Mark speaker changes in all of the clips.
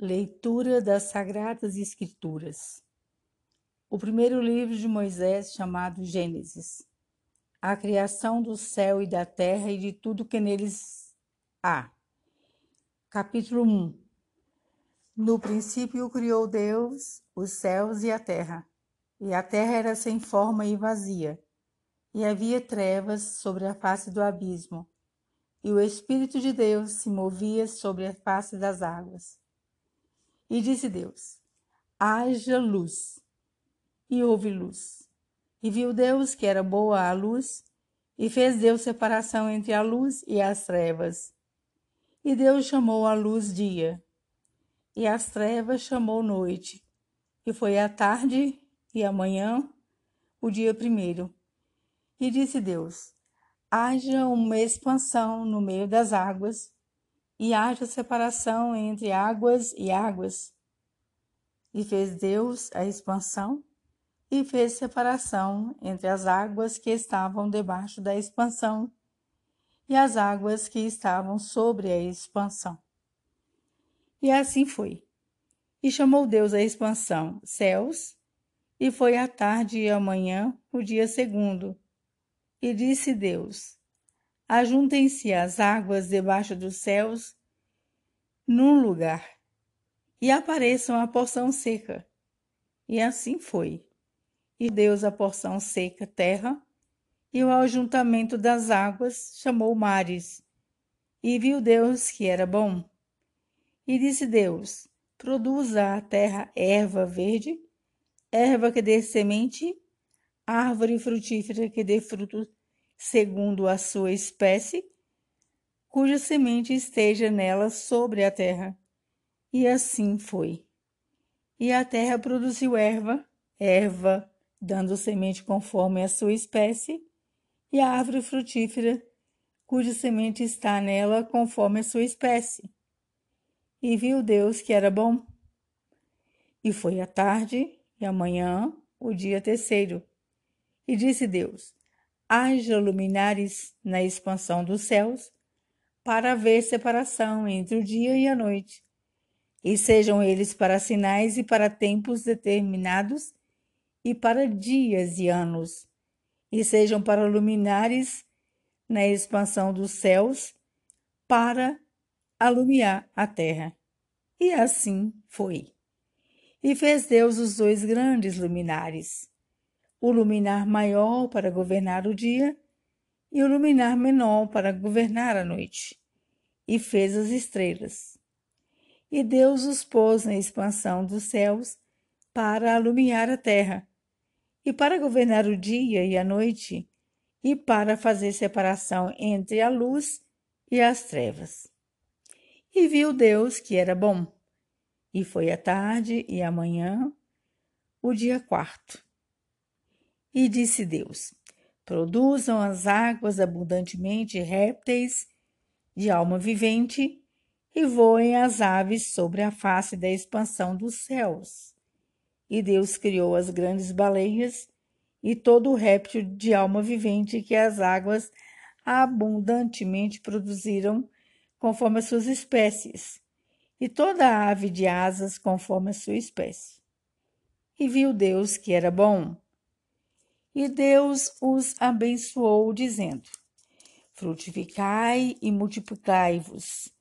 Speaker 1: Leitura das Sagradas Escrituras. O primeiro livro de Moisés, chamado Gênesis. A criação do céu e da terra e de tudo que neles há. Capítulo 1. No princípio criou Deus os céus e a terra. E a terra era sem forma e vazia, e havia trevas sobre a face do abismo, e o Espírito de Deus se movia sobre a face das águas. E disse Deus: haja luz. E houve luz. E viu Deus que era boa a luz, e fez Deus separação entre a luz e as trevas. E Deus chamou a luz dia, e as trevas chamou noite. E foi a tarde e a manhã, o dia primeiro. E disse Deus: haja uma expansão no meio das águas, e haja separação entre águas e águas. E fez Deus a expansão e fez separação entre as águas que estavam debaixo da expansão e as águas que estavam sobre a expansão. E assim foi. E chamou Deus a expansão céus, e foi a tarde e a manhã o dia segundo. E disse Deus: Ajuntem-se as águas debaixo dos céus num lugar, e apareçam a porção seca. E assim foi. E Deus a porção seca terra, e o ajuntamento das águas chamou mares. E viu Deus que era bom. E disse Deus: Produza a terra erva verde, erva que dê semente, árvore frutífera que dê fruto segundo a sua espécie, cuja semente esteja nela sobre a terra. E assim foi. E a terra produziu erva, erva, dando semente conforme a sua espécie, e a árvore frutífera, cuja semente está nela conforme a sua espécie. E viu Deus que era bom. E foi a tarde e a manhã, o dia terceiro. E disse Deus: haja luminares na expansão dos céus, para haver separação entre o dia e a noite, e sejam eles para sinais e para tempos determinados, e para dias e anos, e sejam para luminares na expansão dos céus, para alumiar a terra. E assim foi. E fez Deus os dois grandes luminares, o luminar maior para governar o dia e o luminar menor para governar a noite, e fez as estrelas. E Deus os pôs na expansão dos céus para alumiar a terra, e para governar o dia e a noite, e para fazer separação entre a luz e as trevas. E viu Deus que era bom. E foi a tarde e a manhã, o dia quarto. E disse Deus: Produzam as águas abundantemente répteis de alma vivente e voem as aves sobre a face da expansão dos céus. E Deus criou as grandes baleias e todo o réptil de alma vivente que as águas abundantemente produziram conforme as suas espécies, e toda ave de asas conforme a sua espécie. E viu Deus que era bom. E Deus os abençoou, dizendo: Frutificai e multiplicai-vos,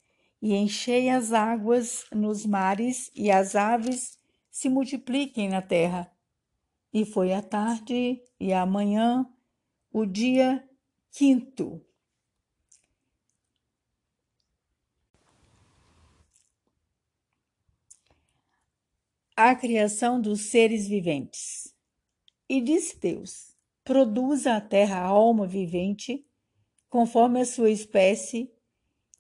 Speaker 1: e enchei as águas nos mares, e as aves se multipliquem na terra. E foi a tarde e a manhã, o dia quinto. A criação dos seres viventes. E disse Deus: Produza a terra alma vivente, conforme a sua espécie,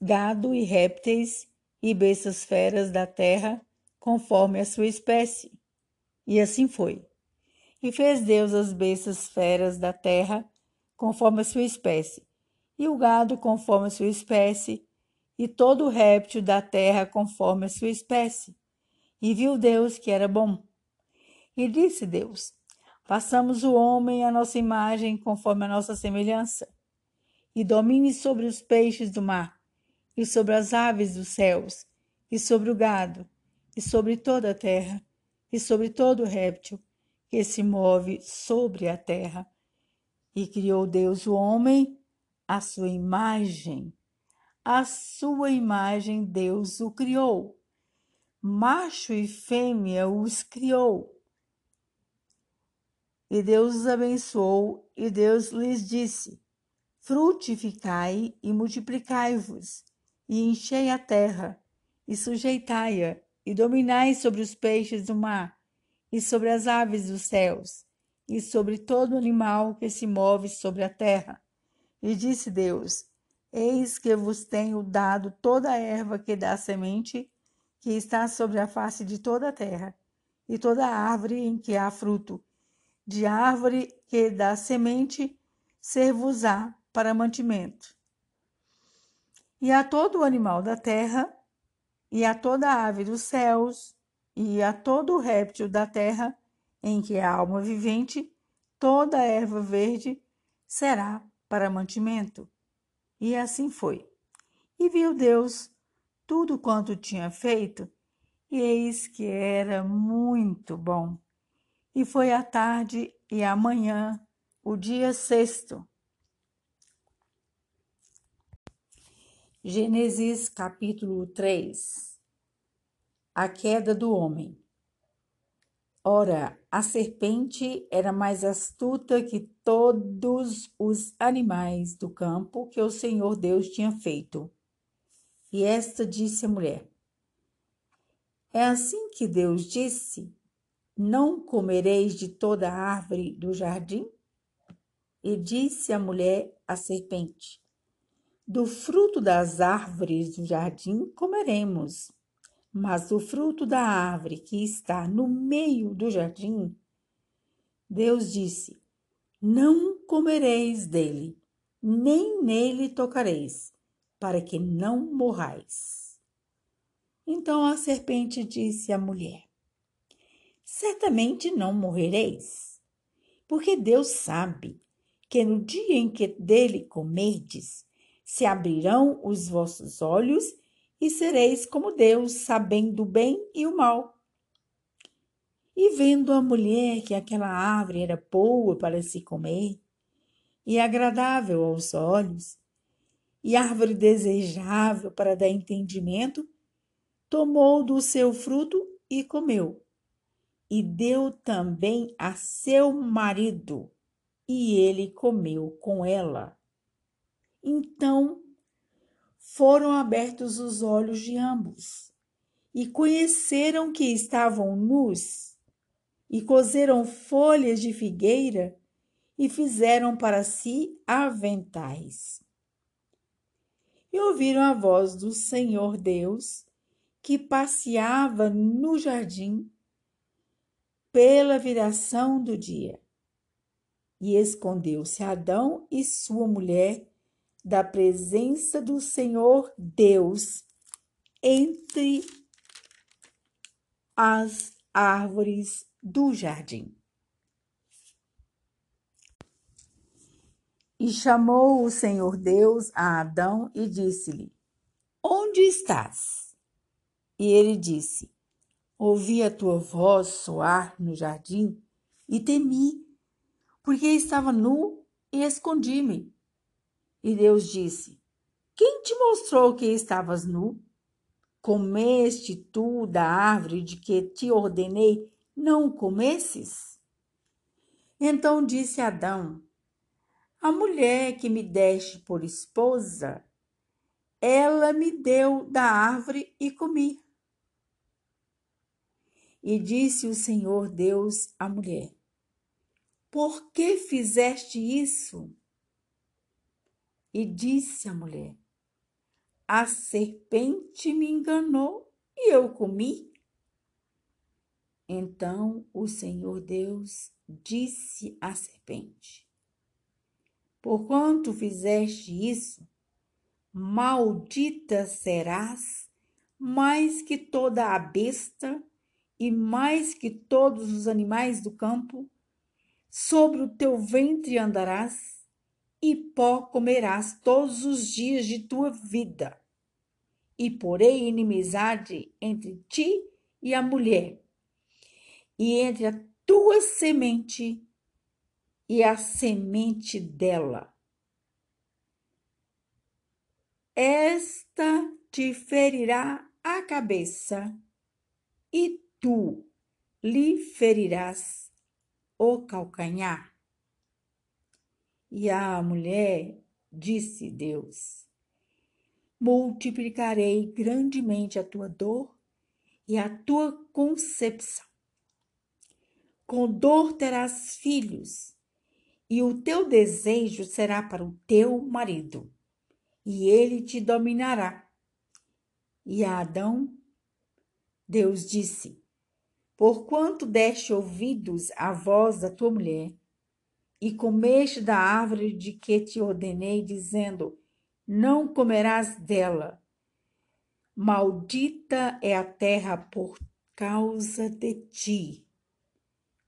Speaker 1: gado e répteis e bestas feras da terra, conforme a sua espécie. E assim foi. E fez Deus as bestas feras da terra, conforme a sua espécie, e o gado conforme a sua espécie, e todo o réptil da terra conforme a sua espécie. E viu Deus que era bom. E disse Deus: Façamos o homem à nossa imagem, conforme a nossa semelhança, e domine sobre os peixes do mar, e sobre as aves dos céus, e sobre o gado, e sobre toda a terra, e sobre todo réptil que se move sobre a terra. E criou Deus o homem à sua imagem. A sua imagem Deus o criou. Macho e fêmea os criou. E Deus os abençoou, e Deus lhes disse: Frutificai e multiplicai-vos, e enchei a terra, e sujeitai-a, e dominai sobre os peixes do mar, e sobre as aves dos céus, e sobre todo animal que se move sobre a terra. E disse Deus: Eis que vos tenho dado toda a erva que dá semente, que está sobre a face de toda a terra, e toda árvore em que há fruto, de árvore que dá semente, ser-vos-á para mantimento. E a todo animal da terra, e a toda ave dos céus, e a todo réptil da terra, em que há alma vivente, toda erva verde será para mantimento. E assim foi. E viu Deus tudo quanto tinha feito, e eis que era muito bom. E foi a tarde e a manhã, o dia sexto. Gênesis capítulo 3 A queda do homem. Ora, a serpente era mais astuta que todos os animais do campo que o Senhor Deus tinha feito. E esta disse à mulher: É assim que Deus disse: Não comereis de toda árvore do jardim? E disse a mulher à serpente: do fruto das árvores do jardim comeremos, mas do fruto da árvore que está no meio do jardim, Deus disse: Não comereis dele, nem nele tocareis, para que não morrais. Então a serpente disse à mulher: Certamente não morrereis, porque Deus sabe que no dia em que dele comerdes, se abrirão os vossos olhos e sereis como Deus, sabendo o bem e o mal. E vendo a mulher que aquela árvore era boa para se comer, e agradável aos olhos, e árvore desejável para dar entendimento, tomou do seu fruto e comeu. E deu também a seu marido, e ele comeu com ela. Então foram abertos os olhos de ambos e conheceram que estavam nus e cozeram folhas de figueira e fizeram para si aventais. E ouviram a voz do Senhor Deus que passeava no jardim pela viração do dia. E escondeu-se Adão e sua mulher da presença do Senhor Deus entre as árvores do jardim. E chamou o Senhor Deus a Adão e disse-lhe: Onde estás? E ele disse: Ouvi a tua voz soar no jardim e temi, porque estava nu e escondi-me. E Deus disse: Quem te mostrou que estavas nu? Comeste tu da árvore de que te ordenei não comesses? Então disse Adão: A mulher que me deste por esposa, ela me deu da árvore e comi. E disse o Senhor Deus à mulher: Por que fizeste isso? E disse a mulher: A serpente me enganou e eu comi. Então o Senhor Deus disse à serpente: Porquanto fizeste isso, maldita serás mais que toda a besta e mais que todos os animais do campo, sobre o teu ventre andarás e pó comerás todos os dias de tua vida. E porei inimizade entre ti e a mulher, e entre a tua semente e a semente dela. Esta te ferirá a cabeça, e tu lhe ferirás o calcanhar. E a mulher disse Deus: Multiplicarei grandemente a tua dor e a tua concepção. Com dor terás filhos, e o teu desejo será para o teu marido, e ele te dominará. E a Adão, Deus disse: Porquanto deste ouvidos à voz da tua mulher, e comeste da árvore de que te ordenei, dizendo: Não comerás dela. Maldita é a terra por causa de ti.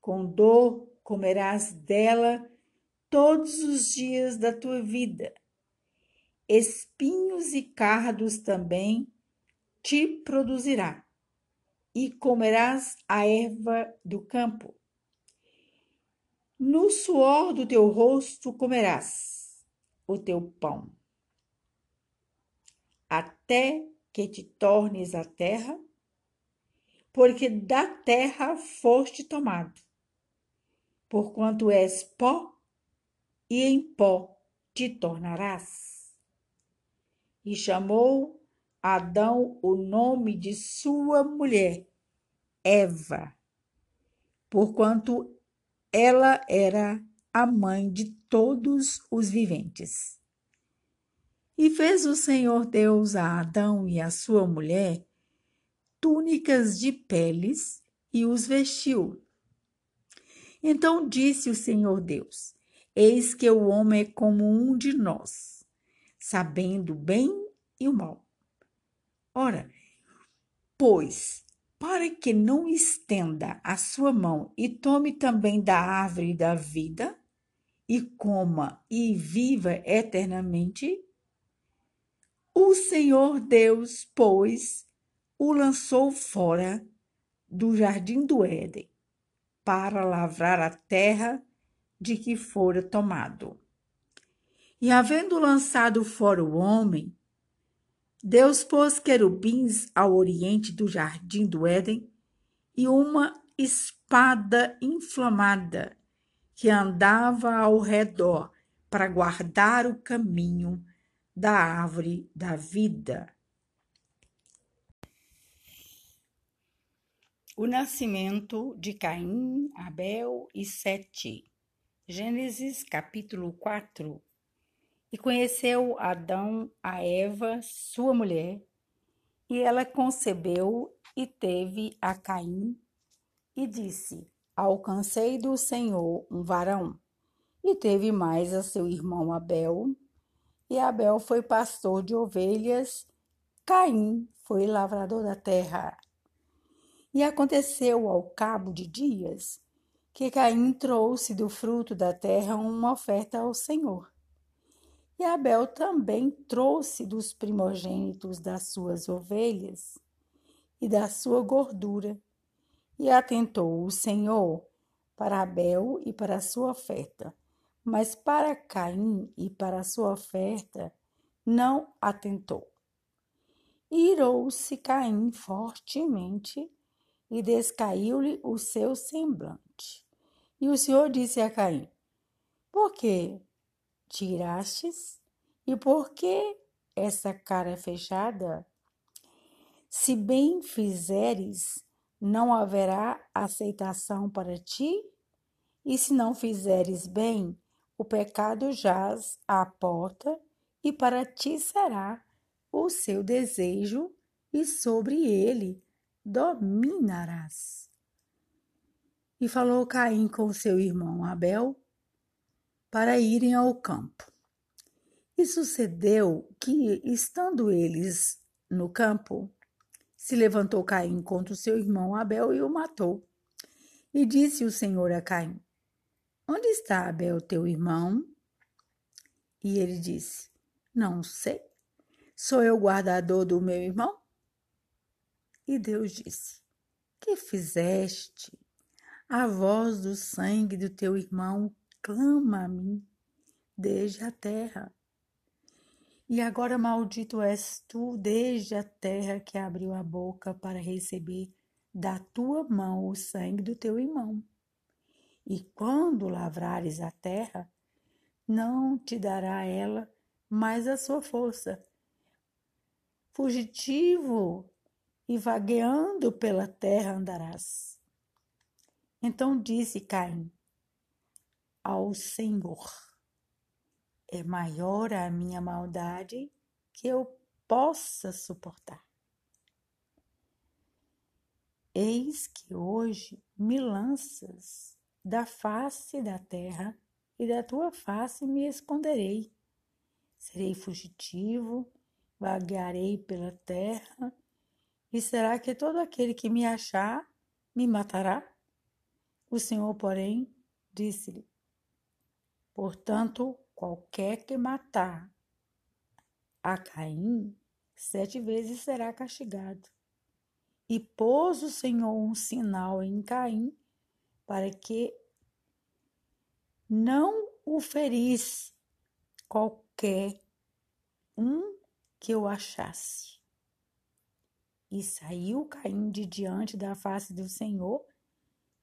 Speaker 1: Com dor comerás dela todos os dias da tua vida. Espinhos e cardos também te produzirá, e comerás a erva do campo. No suor do teu rosto comerás o teu pão, até que te tornes a terra, porque da terra foste tomado, porquanto és pó, e em pó te tornarás. E chamou Adão o nome de sua mulher, Eva, porquanto ela era a mãe de todos os viventes. E fez o Senhor Deus a Adão e a sua mulher túnicas de peles e os vestiu. Então disse o Senhor Deus: Eis que o homem é como um de nós, sabendo o bem e o mal. Ora, pois para que não estenda a sua mão e tome também da árvore da vida, e coma e viva eternamente? O Senhor Deus, pois, o lançou fora do jardim do Éden, para lavrar a terra de que fora tomado. E havendo lançado fora o homem, Deus pôs querubins ao oriente do jardim do Éden e uma espada inflamada que andava ao redor para guardar o caminho da árvore da vida. O nascimento de Caim, Abel e Sete. Gênesis capítulo 4, e conheceu Adão a Eva, sua mulher, e ela concebeu e teve a Caim, e disse: Alcancei do Senhor um varão. E teve mais a seu irmão Abel, e Abel foi pastor de ovelhas, Caim foi lavrador da terra. E aconteceu ao cabo de dias que Caim trouxe do fruto da terra uma oferta ao Senhor. E Abel também trouxe dos primogênitos das suas ovelhas e da sua gordura. E atentou o Senhor para Abel e para a sua oferta, mas para Caim e para a sua oferta não atentou. Irou-se Caim fortemente e descaiu-lhe o seu semblante. E o Senhor disse a Caim: Por que tirastes? E por que essa cara fechada? Se bem fizeres, não haverá aceitação para ti? E se não fizeres bem, o pecado jaz à porta, e para ti será o seu desejo, e sobre ele dominarás. E falou Caim com seu irmão Abel, para irem ao campo. E sucedeu que, estando eles no campo, se levantou Caim contra o seu irmão Abel e o matou. E disse o Senhor a Caim: Onde está Abel, teu irmão? E ele disse: Não sei. Sou eu guardador do meu irmão? E Deus disse: que fizeste? A voz do sangue do teu irmão clama a mim desde a terra. E agora maldito és tu desde a terra que abriu a boca para receber da tua mão o sangue do teu irmão. E quando lavrares a terra, não te dará ela mais a sua força. Fugitivo e vagueando pela terra andarás. Então disse Caim ao Senhor: É maior a minha maldade que eu possa suportar. Eis que hoje me lanças da face da terra e da tua face me esconderei. Serei fugitivo, vaguearei pela terra, e será que todo aquele que me achar me matará? O Senhor, porém, disse-lhe: Portanto, qualquer que matar a Caim, sete vezes será castigado. E pôs o Senhor um sinal em Caim para que não o ferisse qualquer um que eu achasse. E saiu Caim de diante da face do Senhor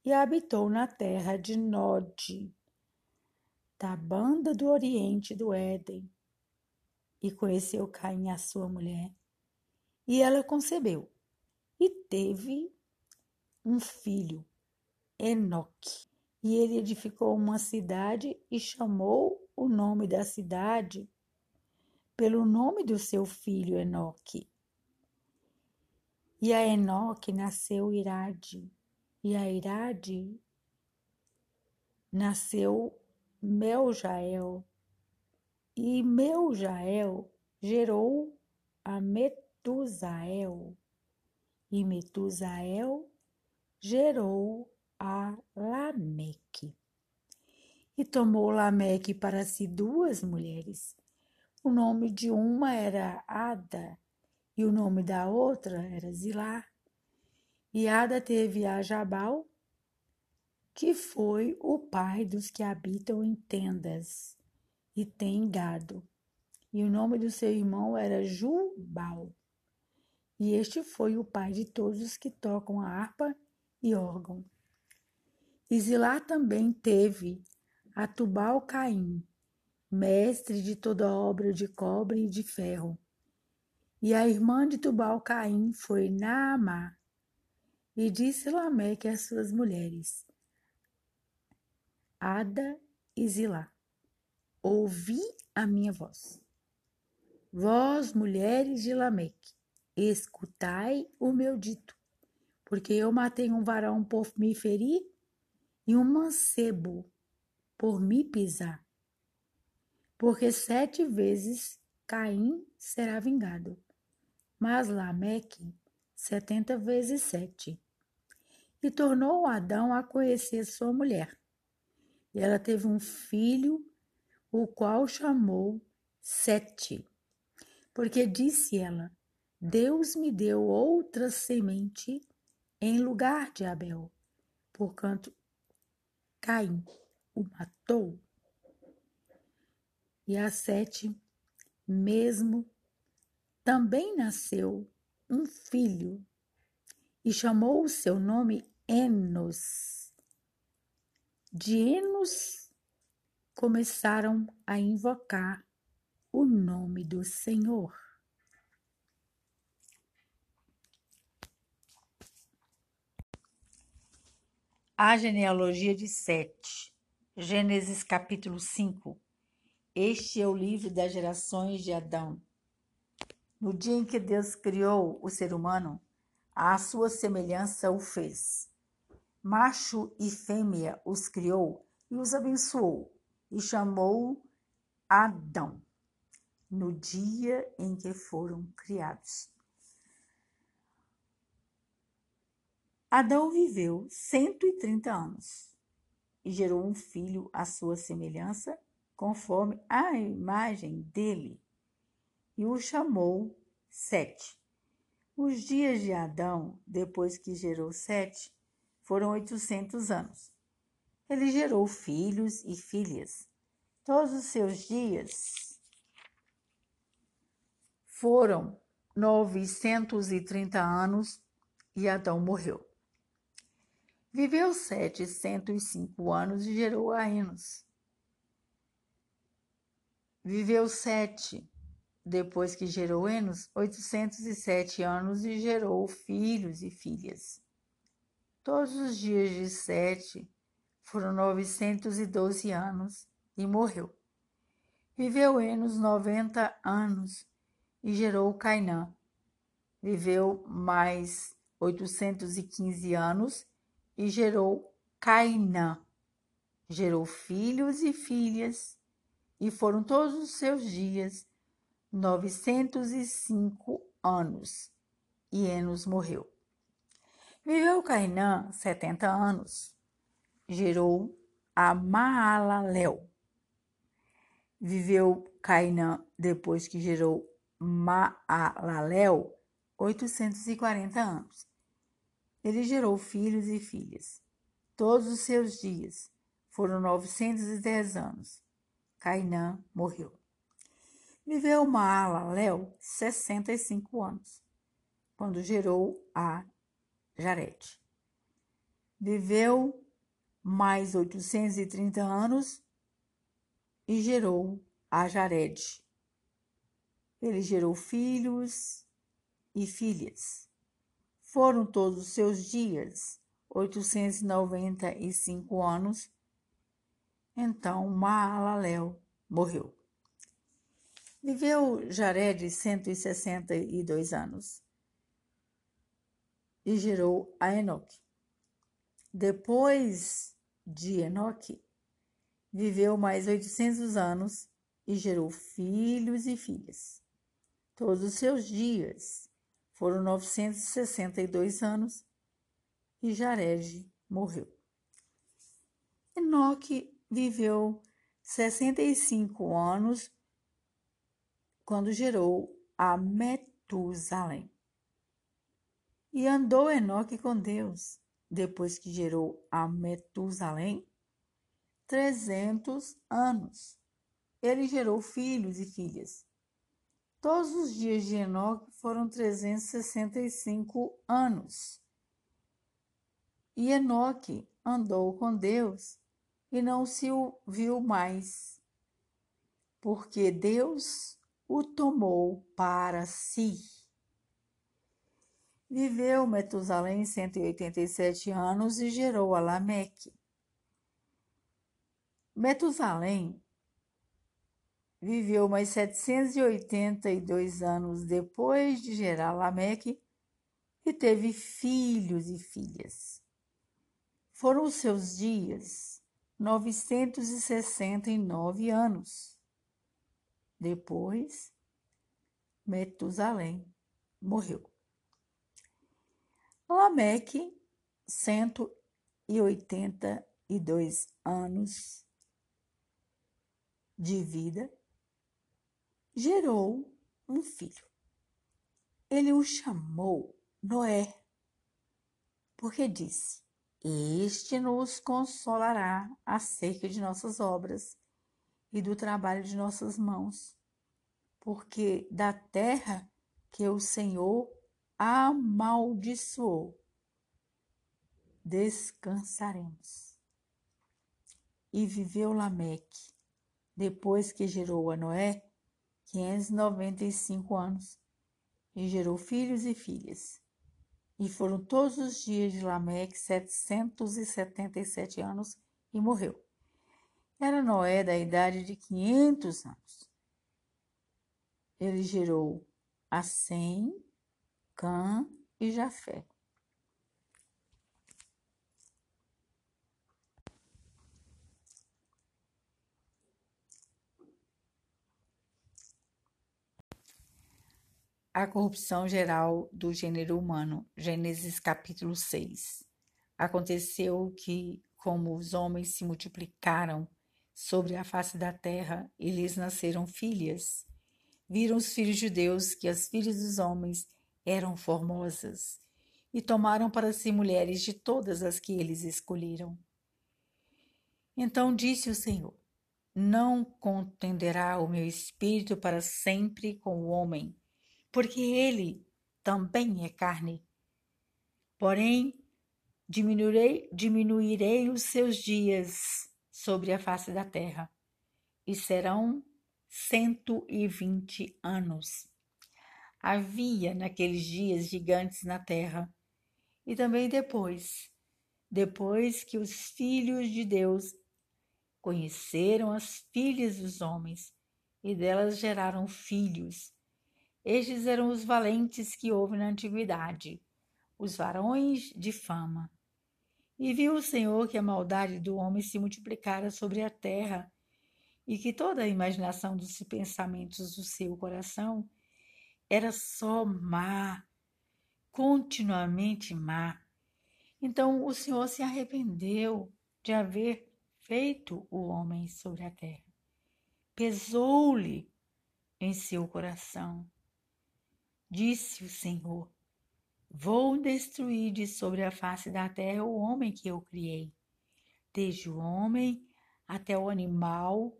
Speaker 1: e habitou na terra de Nod, da banda do oriente do Éden. E conheceu Caim a sua mulher, e ela concebeu, e teve um filho, Enoque. E ele edificou uma cidade e chamou o nome da cidade pelo nome do seu filho Enoque. E a Enoque nasceu Irade, e a Irade nasceu Meljael, e Meljael gerou a Metusael, e Metusael gerou a Lameque. E tomou Lameque para si duas mulheres. O nome de uma era Ada, e o nome da outra era Zilá. E Ada teve a Jabal, que foi o pai dos que habitam em tendas e têm gado. E o nome do seu irmão era Jubal. E este foi o pai de todos os que tocam a harpa e órgão. E Zilá também teve a Tubal Caim, mestre de toda obra de cobre e de ferro. E a irmã de Tubal Caim foi Naamá. E disse Lameque às suas mulheres, Ada e Zilá, ouvi a minha voz. Vós, mulheres de Lameque, escutai o meu dito, porque eu matei um varão por me ferir e um mancebo por me pisar. Porque sete vezes Caim será vingado, mas Lameque setenta vezes sete. E tornou Adão a conhecer sua mulher. E ela teve um filho, o qual chamou Sete, porque disse ela: Deus me deu outra semente em lugar de Abel, porquanto Caim o matou. E a Sete, mesmo, também nasceu um filho e chamou o seu nome Enos. De Enos começaram a invocar o nome do Senhor. A genealogia de Sete. Gênesis capítulo 5. Este é o livro das gerações de Adão. No dia em que Deus criou o ser humano, à sua semelhança o fez. Macho e fêmea os criou e os abençoou, e chamou Adão, no dia em que foram criados. Adão viveu 130 anos e gerou um filho à sua semelhança, conforme a imagem dele, e o chamou Sete, Os dias de Adão, depois que gerou Sete, foram oitocentos anos. Ele gerou filhos e filhas. Todos os seus dias foram novecentos e trinta anos e Adão morreu. Viveu Sete cento e cinco anos e gerou a Enos. Viveu Sete depois que gerou Enos, 807 anos e gerou filhos e filhas. Todos os dias de Sete foram 912 anos e morreu. Viveu Enos 90 anos e gerou Cainã. Viveu mais 815 anos e gerou Cainã. Gerou filhos e filhas, e foram todos os seus dias 905 anos, e Enos morreu. Viveu Cainã setenta anos, gerou a Maalalel. Viveu Cainã depois que gerou Maalalel 840 anos. Ele gerou filhos e filhas. Todos os seus dias foram 910 anos. Cainã morreu. Viveu Maalalel 65 anos, quando gerou a Jared. Viveu mais 830 anos e gerou a Jared. Ele gerou filhos e filhas. Foram todos os seus dias 895 anos. Então Maalalel morreu. Viveu Jared 162 anos e gerou a Enoque. Depois de Enoque, viveu mais 800 anos e gerou filhos e filhas. Todos os seus dias foram 962 anos e Jared morreu. Enoque viveu 65 anos quando gerou a Metusalém. E andou Enoque com Deus, depois que gerou a Metusalém, trezentos anos. Ele gerou filhos e filhas. Todos os dias de Enoque foram 365 anos. E Enoque andou com Deus e não se viu mais, porque Deus o tomou para si. Viveu Metusalém 187 anos e gerou a Lameque. Metusalém viveu mais 782 anos depois de gerar Lameque e teve filhos e filhas. Foram os seus dias 969 anos. Depois, Metusalém morreu. Lameque, 182 anos de vida, gerou um filho. Ele o chamou Noé, porque disse: Este nos consolará acerca de nossas obras e do trabalho de nossas mãos, porque da terra que o Senhor amaldiçoou, descansaremos. E viveu Lameque, depois que gerou a Noé, 595 anos, e gerou filhos e filhas. E foram todos os dias de Lameque 777 anos e morreu. Era Noé da idade de 500 anos. Ele gerou a Sem, Cã e Jafé. A corrupção geral do gênero humano, Gênesis capítulo 6. Aconteceu que, como os homens se multiplicaram sobre a face da terra e lhes nasceram filhas. Viram os filhos de Deus que as filhas dos homens eram formosas e tomaram para si mulheres de todas as que eles escolheram. Então disse o Senhor: Não contenderá o meu espírito para sempre com o homem, porque ele também é carne. Porém, diminuirei, diminuirei os seus dias sobre a face da terra, e serão cento e vinte anos. Havia naqueles dias gigantes na terra, e também depois, depois que os filhos de Deus conheceram as filhas dos homens, e delas geraram filhos. Estes eram os valentes que houve na antiguidade, os varões de fama. E viu o Senhor que a maldade do homem se multiplicara sobre a terra, e que toda a imaginação dos pensamentos do seu coração era só má, continuamente má. Então o Senhor se arrependeu de haver feito o homem sobre a terra. Pesou-lhe em seu coração. Disse o Senhor: Vou destruir de sobre a face da terra o homem que eu criei, desde o homem até o animal,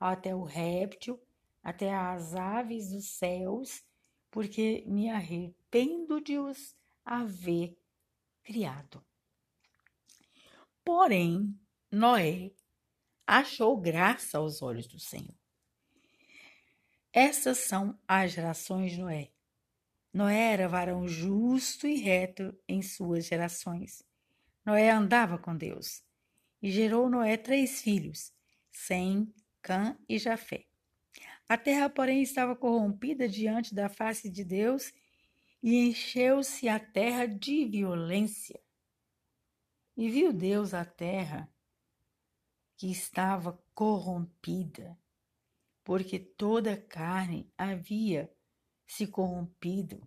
Speaker 1: até o réptil, até as aves dos céus porque me arrependo de os haver criado. Porém, Noé achou graça aos olhos do Senhor. Essas são as gerações de Noé. Noé era varão justo e reto em suas gerações. Noé andava com Deus e gerou Noé três filhos, Sem, Cã e Jafé. A terra, porém, estava corrompida diante da face de Deus e encheu-se a terra de violência. E viu Deus a terra que estava corrompida, porque toda carne havia se corrompido.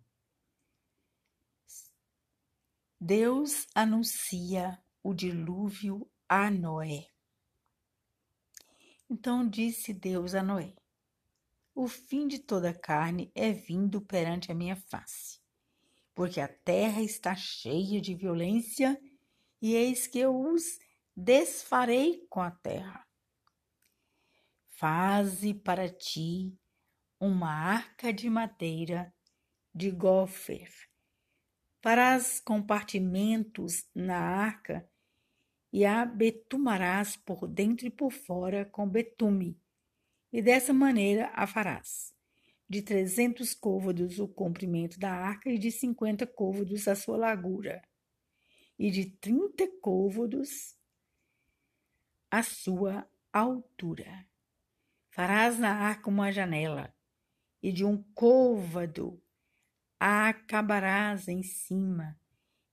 Speaker 1: Deus anuncia o dilúvio a Noé. Então disse Deus a Noé: o fim de toda carne é vindo perante a minha face, porque a terra está cheia de violência, e eis que eu os desfarei com a terra. Faze para ti uma arca de madeira de gofer. Farás compartimentos na arca e a betumarás por dentro e por fora com betume e dessa maneira a farás. De trezentos côvados o comprimento da arca e de cinquenta côvados a sua largura, e de trinta côvados a sua altura. Farás na arca uma janela, e de um côvado a acabarás em cima,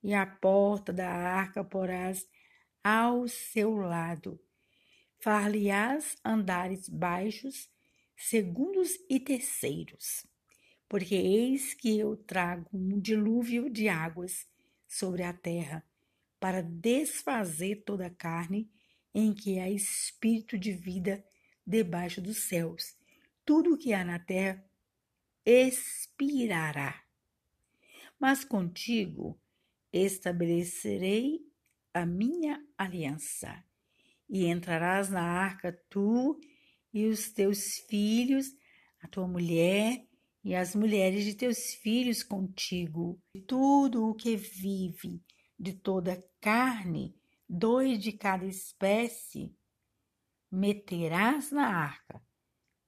Speaker 1: e a porta da arca porás ao seu lado, far-lhe-ás andares baixos, segundos e terceiros, porque eis que eu trago um dilúvio de águas sobre a terra, para desfazer toda a carne em que há espírito de vida debaixo dos céus. Tudo o que há na terra expirará. Mas contigo estabelecerei a minha aliança e entrarás na arca tu e os teus filhos, a tua mulher e as mulheres de teus filhos contigo. Tudo o que vive de toda carne, dois de cada espécie, meterás na arca,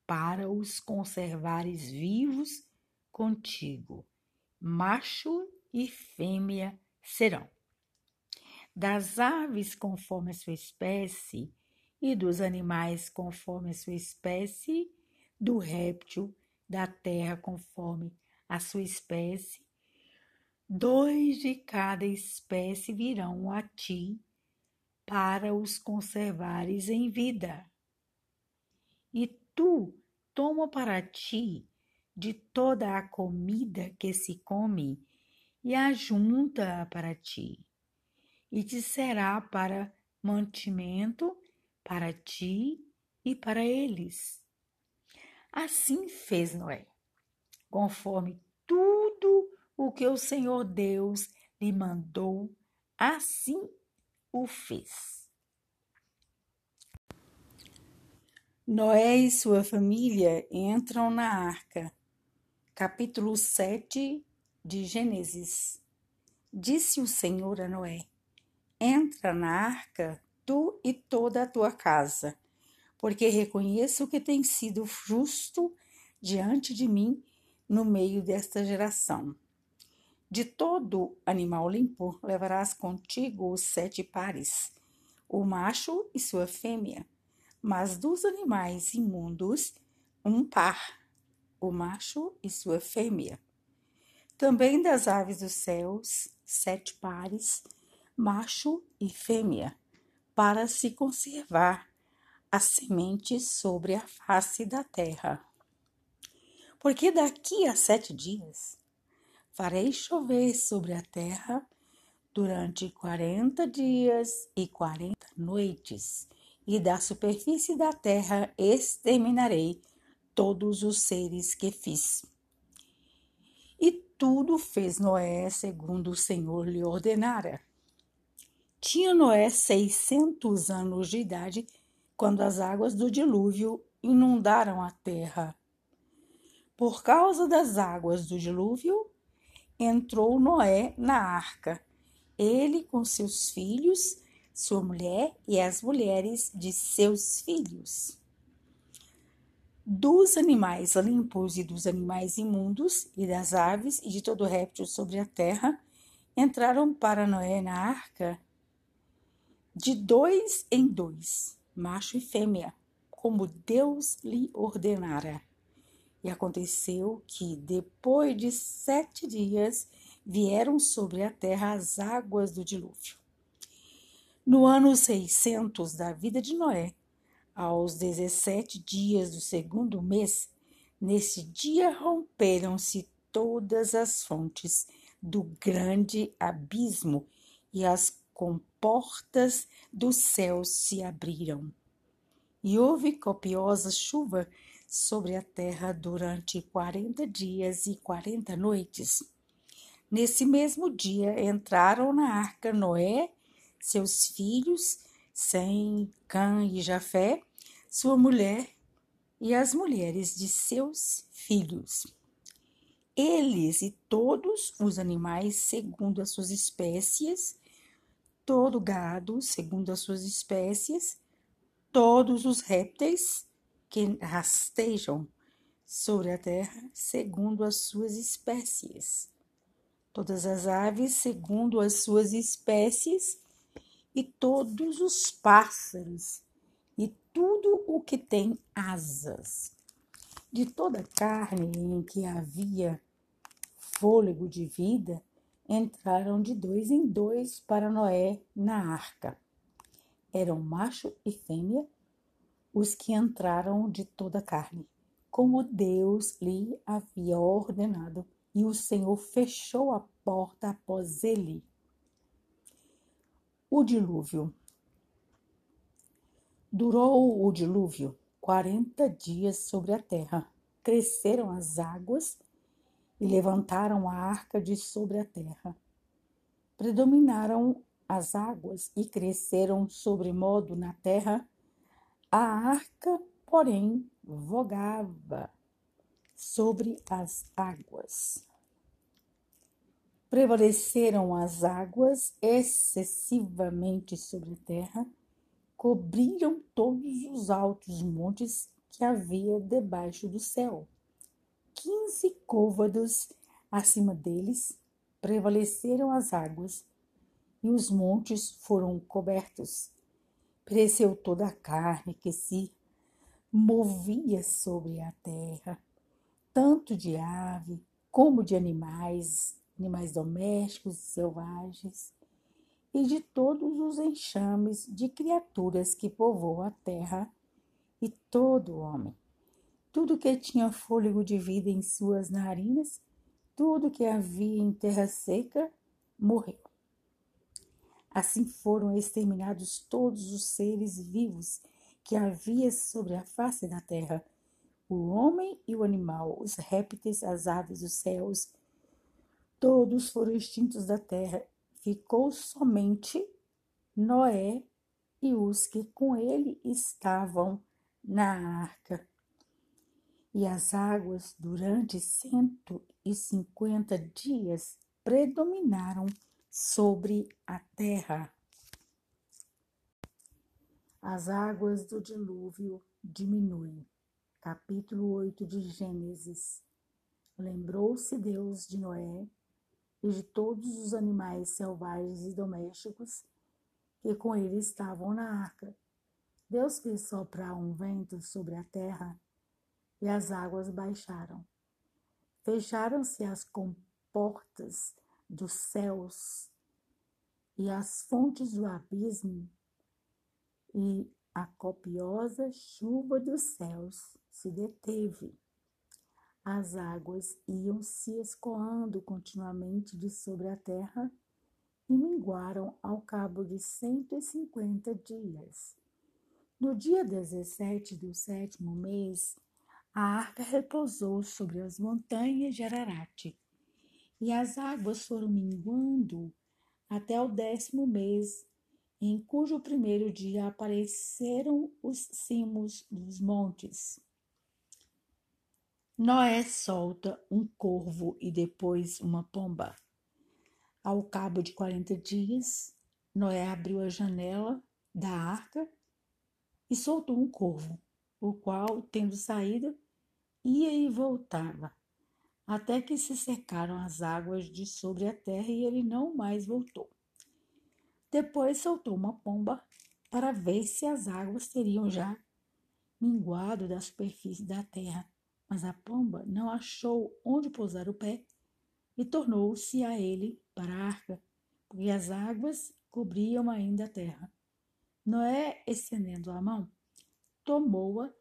Speaker 1: para os conservares vivos contigo. Macho e fêmea serão das aves conforme a sua espécie, e dos animais conforme a sua espécie, do réptil da terra conforme a sua espécie, dois de cada espécie virão a ti para os conservares em vida. E tu toma para ti de toda a comida que se come e ajunta para ti e te será para mantimento para ti e para eles. Assim fez Noé, conforme tudo o que o Senhor Deus lhe mandou, assim o fez. Noé e sua família entram na arca. Capítulo 7 de Gênesis. Disse o Senhor a Noé: Entra na arca, tu e toda a tua casa, porque reconheço que tem sido justo diante de mim no meio desta geração. De todo animal limpo levarás contigo os sete pares, o macho e sua fêmea, mas dos animais imundos, um par, o macho e sua fêmea. Também das aves dos céus, sete pares, macho e fêmea, para se conservar a semente sobre a face da terra. Porque daqui a sete dias farei chover sobre a terra durante quarenta dias e quarenta noites, e da superfície da terra exterminarei todos os seres que fiz. E tudo fez Noé segundo o Senhor lhe ordenara. Tinha Noé seiscentos anos de idade quando as águas do dilúvio inundaram a terra por causa das águas do dilúvio, entrou Noé na arca, ele com seus filhos, sua mulher e as mulheres de seus filhos. Dos animais limpos e dos animais imundos, e das aves e de todo réptil sobre a terra, entraram para Noé na arca de dois em dois, macho e fêmea, como Deus lhe ordenara. E aconteceu que, depois de sete dias, vieram sobre a terra as águas do dilúvio. No ano 600 da vida de Noé, aos 17 dias do segundo mês, nesse dia romperam-se todas as fontes do grande abismo e as comportas do céu se abriram. E houve copiosa chuva sobre a terra durante quarenta dias e quarenta noites. Nesse mesmo dia entraram na arca Noé, seus filhos, Sem, Cã e Jafé, sua mulher e as mulheres de seus filhos. Eles e todos os animais segundo as suas espécies, todo gado segundo as suas espécies, todos os répteis que rastejam sobre a terra segundo as suas espécies. Todas as aves segundo as suas espécies, e todos os pássaros, e tudo o que tem asas. De toda carne em que havia fôlego de vida, entraram de dois em dois para Noé na arca. Eram macho e fêmea, os que entraram de toda a carne, como Deus lhe havia ordenado, e o Senhor fechou a porta após ele. O dilúvio. Durou o dilúvio quarenta dias sobre a terra. Cresceram as águas e levantaram a arca de sobre a terra. Predominaram as águas e cresceram sobremodo na terra a arca, porém, vogava sobre as águas. Prevaleceram as águas excessivamente sobre a terra, cobriram todos os altos montes que havia debaixo do céu. Quinze côvados acima deles prevaleceram as águas, e os montes foram cobertos Pereceu toda a carne que se movia sobre a terra, tanto de ave como de animais, animais domésticos e selvagens, e de todos os enxames de criaturas que povoam a terra, e todo homem. Tudo que tinha fôlego de vida em suas narinas, tudo que havia em terra seca, morreu. Assim foram exterminados todos os seres vivos que havia sobre a face da terra, o homem e o animal, os répteis, as aves dos céus, todos foram extintos da terra. Ficou somente Noé e os que com ele estavam na arca. E as águas, durante cento e cinquenta dias, predominaram sobre a terra. As águas do dilúvio diminuem. Capítulo 8 de Gênesis. Lembrou-se Deus de Noé e de todos os animais selvagens e domésticos que com ele estavam na arca. Deus fez soprar um vento sobre a terra e as águas baixaram. Fecharam-se as comportas dos céus e as fontes do abismo, e a copiosa chuva dos céus se deteve. As águas iam se escoando continuamente de sobre a terra e minguaram ao cabo de cento e cinquenta dias. No dia 17 do sétimo mês, a arca repousou sobre as montanhas de Ararat, e as águas foram minguando até o décimo mês, em cujo primeiro dia apareceram os cimos dos montes. Noé solta um corvo e depois uma pomba. Ao cabo de quarenta dias, Noé abriu a janela da arca e soltou um corvo, o qual, tendo saído, ia e voltava, até que se secaram as águas de sobre a terra e ele não mais voltou. Depois soltou uma pomba para ver se as águas teriam já minguado da superfície da terra, mas a pomba não achou onde pousar o pé e tornou-se a ele para a arca, porque as águas cobriam ainda a terra. Noé, estendendo a mão, tomou-a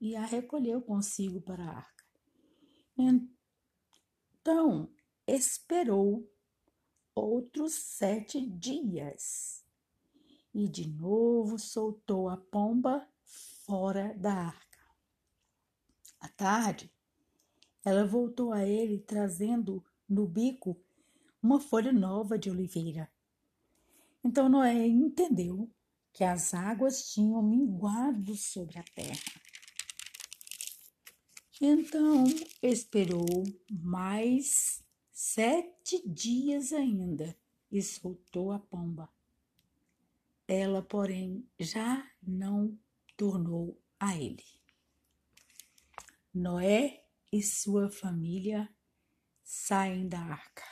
Speaker 1: e a recolheu consigo para a arca. Então esperou outros sete dias e de novo soltou a pomba fora da arca. À tarde, ela voltou a ele trazendo no bico uma folha nova de oliveira. Então Noé entendeu que as águas tinham minguado sobre a terra. Então esperou mais sete dias ainda e soltou a pomba. Ela, porém, já não tornou a ele. Noé e sua família saem da arca.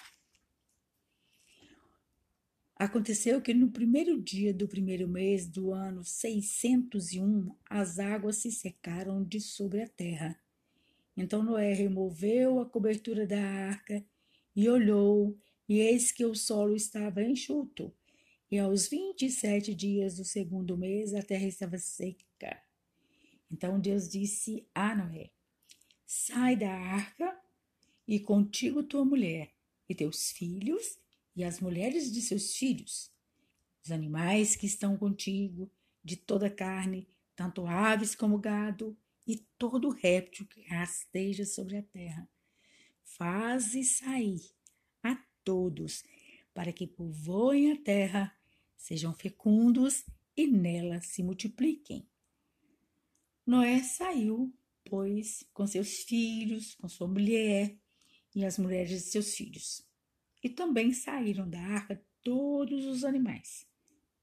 Speaker 1: Aconteceu que no primeiro dia do primeiro mês do ano 601, as águas se secaram de sobre a terra. Então Noé removeu a cobertura da arca e olhou, e eis que o solo estava enxuto. E aos vinte e sete dias do segundo mês a terra estava seca. Então Deus disse a Noé: Sai da arca e contigo tua mulher, e teus filhos, e as mulheres de seus filhos, os animais que estão contigo, de toda carne, tanto aves como gado, e todo réptil que rasteja sobre a terra. Faze sair a todos, para que povoem a terra, sejam fecundos e nela se multipliquem. Noé saiu, pois, com seus filhos, com sua mulher, e as mulheres de seus filhos. E também saíram da arca todos os animais,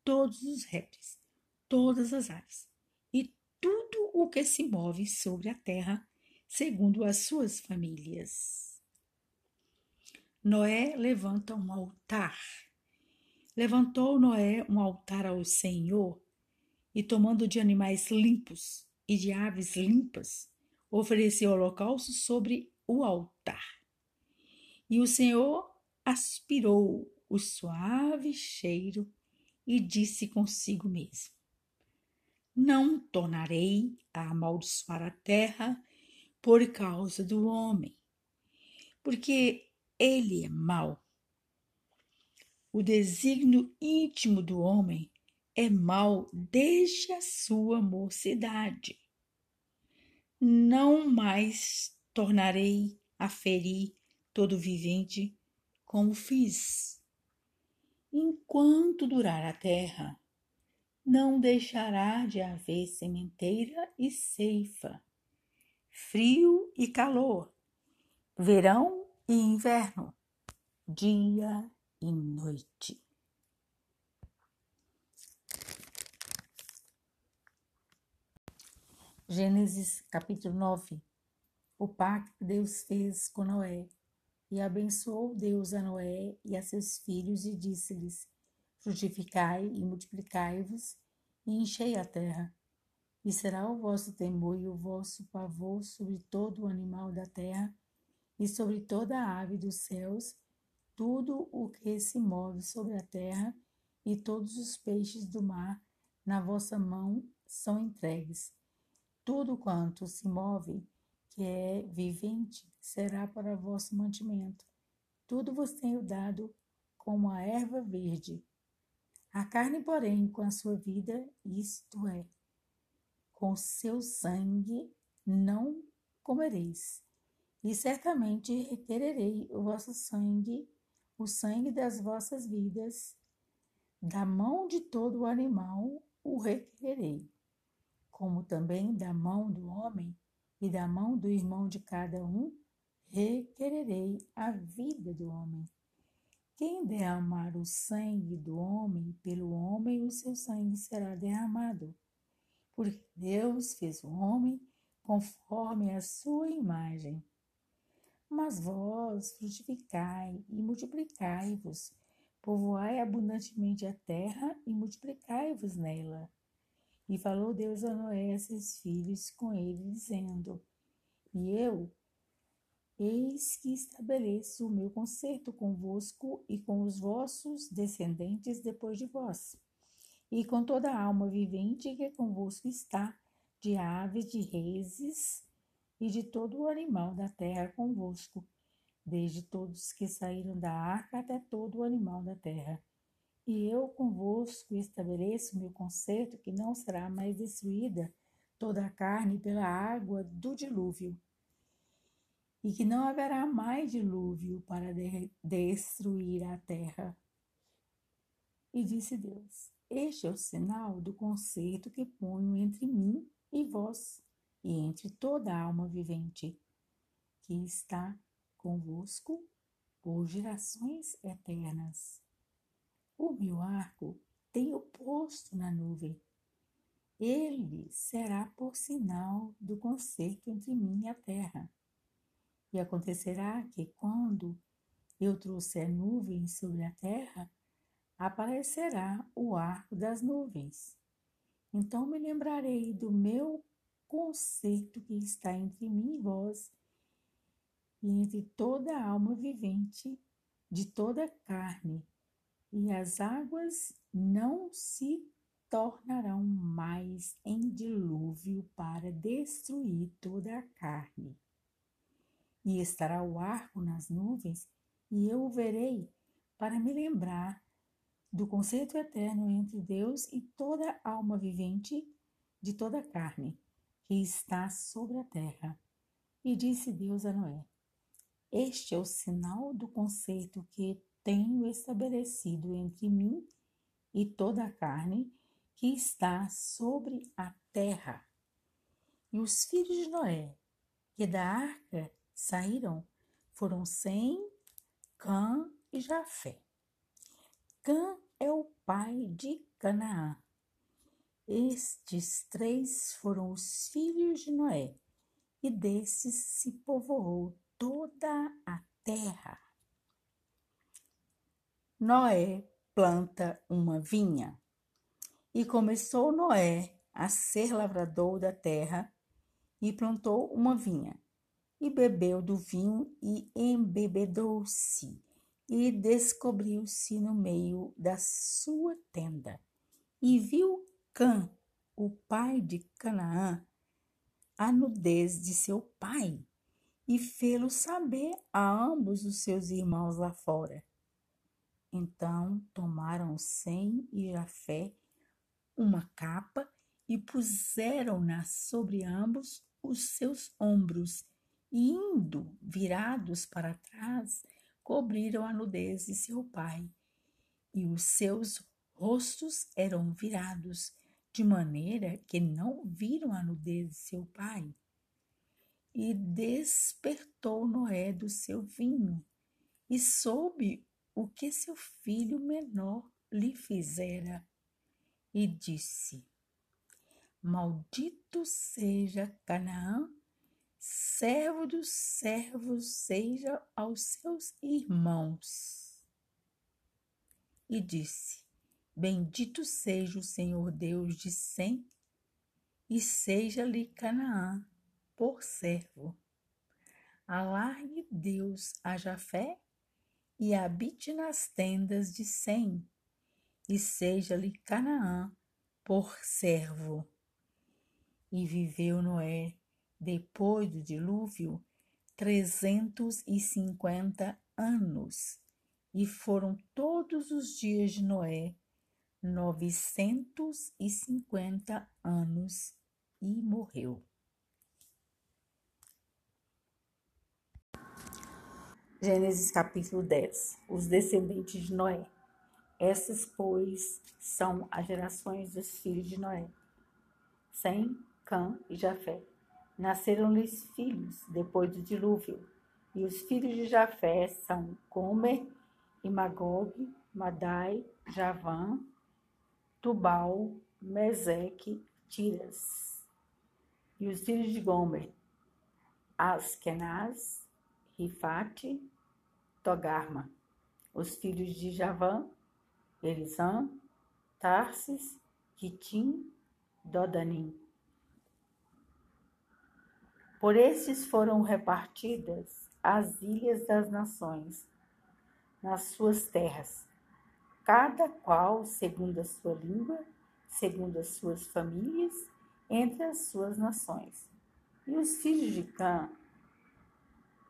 Speaker 1: todos os répteis, todas as aves e tudo o que se move sobre a terra, segundo as suas famílias. Noé levanta um altar. Levantou Noé um altar ao Senhor e, tomando de animais limpos e de aves limpas, ofereceu holocausto sobre o altar. E o Senhor aspirou o suave cheiro e disse consigo mesmo: Não tornarei a amaldiçoar a terra por causa do homem, porque ele é mau. O desígnio íntimo do homem é mau desde a sua mocidade. Não mais tornarei a ferir todo vivente como fiz. Enquanto durar a terra, não deixará de haver sementeira e ceifa, frio e calor, verão e inverno, dia e noite. Gênesis capítulo 9 O pacto que Deus fez com Noé. E abençoou Deus a Noé e a seus filhos e disse-lhes: Frutificai e multiplicai-vos e enchei a terra. E será o vosso temor e o vosso pavor sobre todo o animal da terra e sobre toda a ave dos céus, tudo o que se move sobre a terra e todos os peixes do mar na vossa mão são entregues. Tudo quanto se move, que é vivente, será para vosso mantimento. Tudo vos tenho dado como a erva verde. A carne, porém, com a sua vida, isto é, com seu sangue, não comereis. E certamente requererei o vosso sangue, o sangue das vossas vidas, da mão de todo o animal o requererei, como também da mão do homem e da mão do irmão de cada um requererei a vida do homem. Quem derramar o sangue do homem, pelo homem o seu sangue será derramado. Porque Deus fez o homem conforme a sua imagem. Mas vós frutificai e multiplicai-vos, povoai abundantemente a terra e multiplicai-vos nela. E falou Deus a Noé e a seus filhos com ele, dizendo: E eu Eis que estabeleço o meu concerto convosco e com os vossos descendentes depois de vós, e com toda a alma vivente que convosco está, de aves, de reses e de todo o animal da terra convosco, desde todos que saíram da arca até todo o animal da terra. E eu convosco estabeleço meu concerto que não será mais destruída toda a carne pela água do dilúvio e que não haverá mais dilúvio para de destruir a terra. E disse Deus: Este é o sinal do concerto que ponho entre mim e vós, e entre toda alma vivente, que está convosco por gerações eternas. O meu arco tenho posto na nuvem. Ele será por sinal do concerto entre mim e a terra e acontecerá que, quando eu trouxer nuvens sobre a terra, aparecerá o arco das nuvens. Então me lembrarei do meu concerto que está entre mim e vós, e entre toda a alma vivente, de toda a carne, e as águas não se tornarão mais em dilúvio para destruir toda a carne e estará o arco nas nuvens, e eu o verei, para me lembrar do conceito eterno entre Deus e toda alma vivente de toda carne que está sobre a terra. E disse Deus a Noé: Este é o sinal do conceito que tenho estabelecido entre mim e toda a carne que está sobre a terra. E os filhos de Noé, que da arca saíram foram Sem, Cã e Jafé. Cã é o pai de Canaã. Estes três foram os filhos de Noé, e desses se povoou toda a terra. Noé planta uma vinha. E começou Noé a ser lavrador da terra e plantou uma vinha e bebeu do vinho e embebedou-se e descobriu-se no meio da sua tenda. E viu Cã, o pai de Canaã, a nudez de seu pai, e fê-lo saber a ambos os seus irmãos lá fora. Então tomaram Sem e Jafé uma capa e puseram-na sobre ambos os seus ombros indo virados para trás, cobriram a nudez de seu pai, e os seus rostos eram virados, de maneira que não viram a nudez de seu pai. E despertou Noé do seu vinho, e soube o que seu filho menor lhe fizera, e disse: Maldito seja Canaã servo dos servos seja aos seus irmãos. E disse: Bendito seja o Senhor Deus de Sem, e seja-lhe Canaã por servo. Alargue Deus a Jafé e habite nas tendas de Sem, e seja-lhe Canaã por servo. E viveu Noé depois do dilúvio, 350 anos, e foram todos os dias de Noé 950 anos e morreu. Gênesis capítulo 10 Os descendentes de Noé. Essas, pois, são as gerações dos filhos de Noé: Sem, Cã e Jafé. Nasceram-lhes filhos depois do dilúvio, e os filhos de Jafé são Gomer e Madai, Javã, Tubal, Meseque, Tiras. E os filhos de Gomer, Askenaz, Rifate, Togarma. Os filhos de Javã, Elisã, Tarsis, Kitim, Dodanim. Por estes foram repartidas as ilhas das nações nas suas terras, cada qual segundo a sua língua, segundo as suas famílias, entre as suas nações. E os filhos de Cã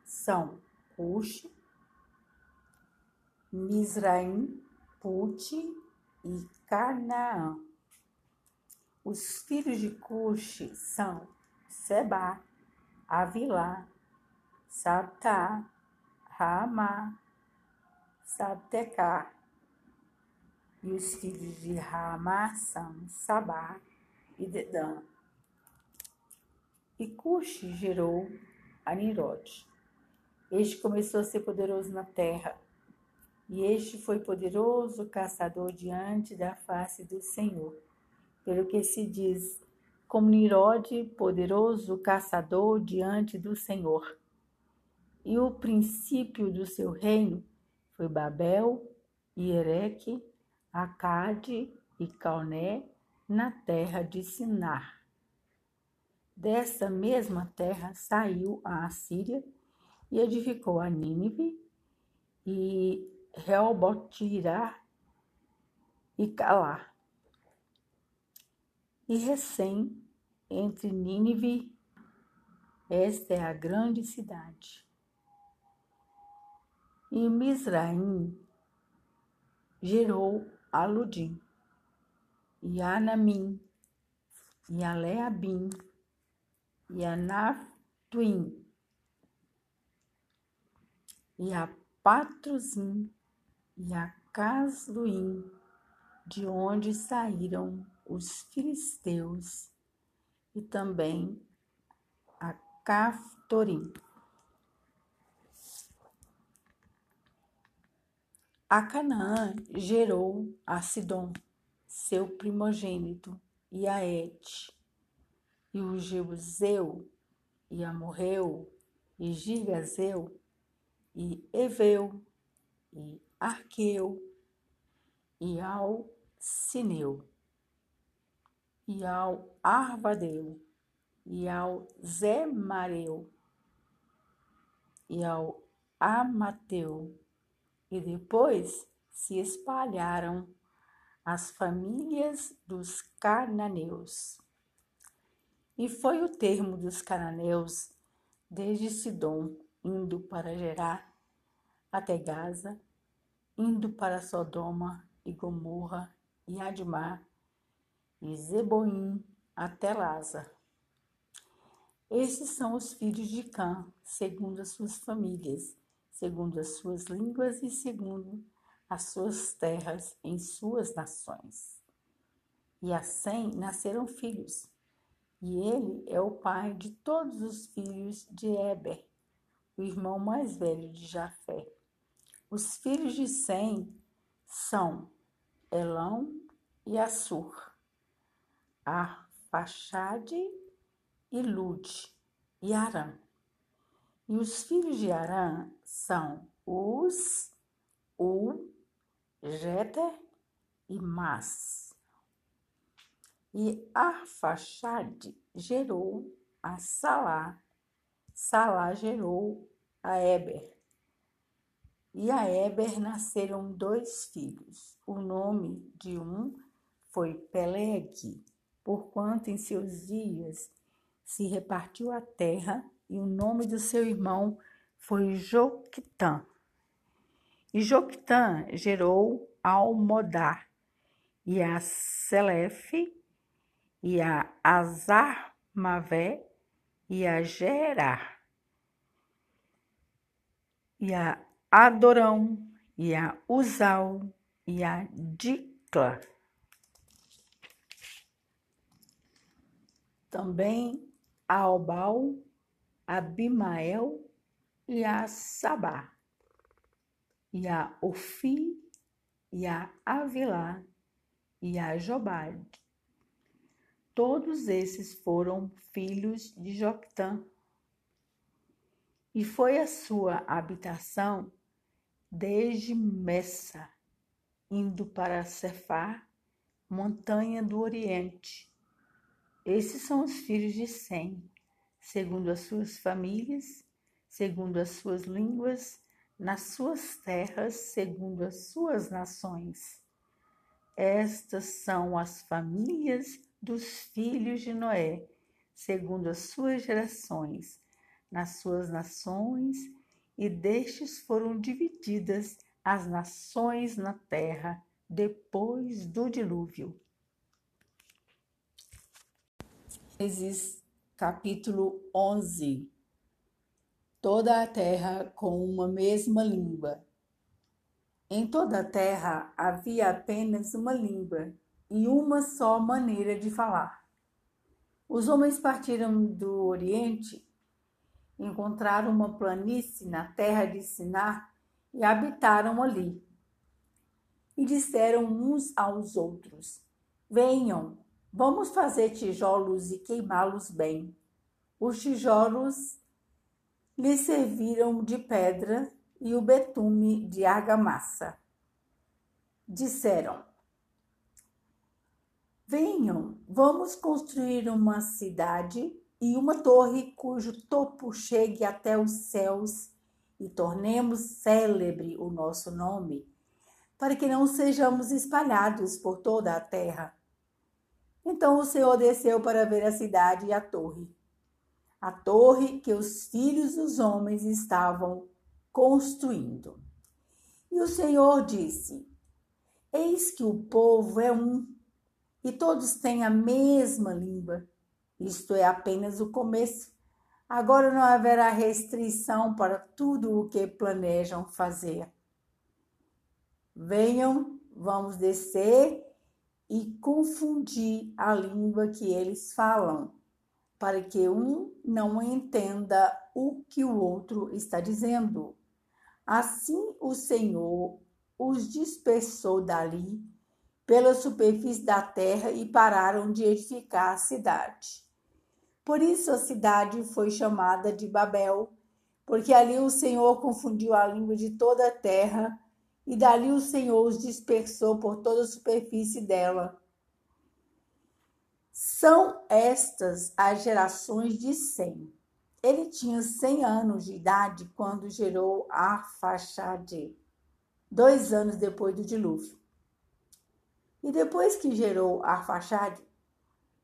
Speaker 1: são Cuxi, Misraim, Puti e Canaã. Os filhos de Cuxi são Seba, Avilá, Sabta, Ramá, Sabtecá. E os filhos de Ramá são Sabá e Dedã. E Cuxi gerou a Nirode. Este começou a ser poderoso na terra, e este foi poderoso caçador diante da face do Senhor. Pelo que se diz, como Nirode, poderoso caçador diante do Senhor. E o princípio do seu reino foi Babel, Ereque, Acade e Calné, na terra de Sinar. Dessa mesma terra saiu a Assíria e edificou a Nínive e Reobotirá e Calá. E recém entre Nínive. Esta é a grande cidade. E Misraim gerou a Ludim, e Anamim, e a Leabim, e a Naftuim, e a Patruzim, e a Casluim, de onde saíram os filisteus e também a Caftorim. A Canaã gerou a Sidom, seu primogênito, e a Et, e o Jebuseu, e Amorreu, e Girgazeu, e Eveu, e Arqueu, e Al-Sineu e ao Arvadeu, e ao Zemareu, e ao Amateu, e depois se espalharam as famílias dos cananeus. E foi o termo dos cananeus desde Sidom, indo para Gerá, até Gaza, indo para Sodoma e Gomorra e Admar, e Zeboim até Laza. Estes são os filhos de Cã, segundo as suas famílias, segundo as suas línguas e segundo as suas terras em suas nações. E assim nasceram filhos. E ele é o pai de todos os filhos de Eber, o irmão mais velho de Jafé. Os filhos de Sem são Elão e Assur, Arfaxade e Lude e Arã. E os filhos de Arã são Uz, U, Jeter e Mas. E Arfaxade gerou a Salá, Salá gerou a Eber. E a Eber nasceram dois filhos. O nome de um foi Peleg, porquanto em seus dias se repartiu a terra, e o nome do seu irmão foi Joquitã. E Joquitã gerou Almodar, e a Selefe, e a Azarmavé, e a Gerar, e a Adorão, e a Uzal, e a Dicla. Também a Albal, a Bimael e a Sabá, e a Ofi, e a Avilá, e a Jobade. Todos esses foram filhos de Joctã. E foi a sua habitação desde Messa, indo para Cefar, montanha do Oriente, esses são os filhos de Sem, segundo as suas famílias, segundo as suas línguas, nas suas terras, segundo as suas nações. Estas são as famílias dos filhos de Noé, segundo as suas gerações, nas suas nações, e destes foram divididas as nações na terra depois do dilúvio. Gênesis capítulo 11 Toda a terra com uma mesma língua. Em toda a terra havia apenas uma língua e uma só maneira de falar. Os homens partiram do Oriente, encontraram uma planície na terra de Sinar e habitaram ali. E disseram uns aos outros: Venham, Vamos fazer tijolos e queimá-los bem. Os tijolos lhe serviram de pedra e o betume de argamassa. Disseram: Venham, vamos construir uma cidade e uma torre cujo topo chegue até os céus e tornemos célebre o nosso nome, para que não sejamos espalhados por toda a terra. Então o Senhor desceu para ver a cidade e a torre. A torre que os filhos dos homens estavam construindo. E o Senhor disse: Eis que o povo é um, e todos têm a mesma língua. Isto é apenas o começo. Agora não haverá restrição para tudo o que planejam fazer. Venham, vamos descer e confundir a língua que eles falam, para que um não entenda o que o outro está dizendo. Assim o Senhor os dispersou dali pela superfície da terra e pararam de edificar a cidade. Por isso a cidade foi chamada de Babel, porque ali o Senhor confundiu a língua de toda a terra e dali o Senhor os dispersou por toda a superfície dela. São estas as gerações de Sem. Ele tinha 100 anos de idade quando gerou Arfaxade, dois anos depois do dilúvio. E depois que gerou Arfaxade,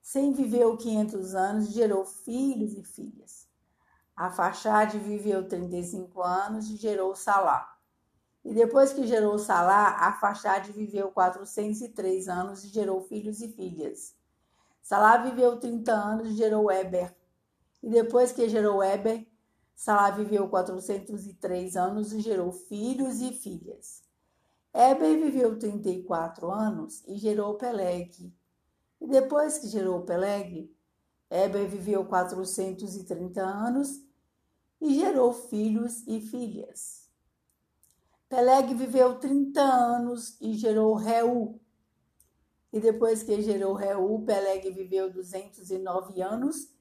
Speaker 1: Sem viveu 500 anos e gerou filhos e filhas. Arfaxade viveu 35 anos e gerou Salá. E depois que gerou Salá, Arfaxade viveu 403 anos e gerou filhos e filhas. Salá viveu 30 anos e gerou Eber. E depois que gerou Eber, Salá viveu 403 anos e gerou filhos e filhas. Eber viveu 34 anos e gerou Peleg. E depois que gerou Peleg, Eber viveu 430 anos e gerou filhos e filhas. Peleg viveu 30 anos e gerou Reu. E depois que gerou Reu, Peleg viveu 209 anos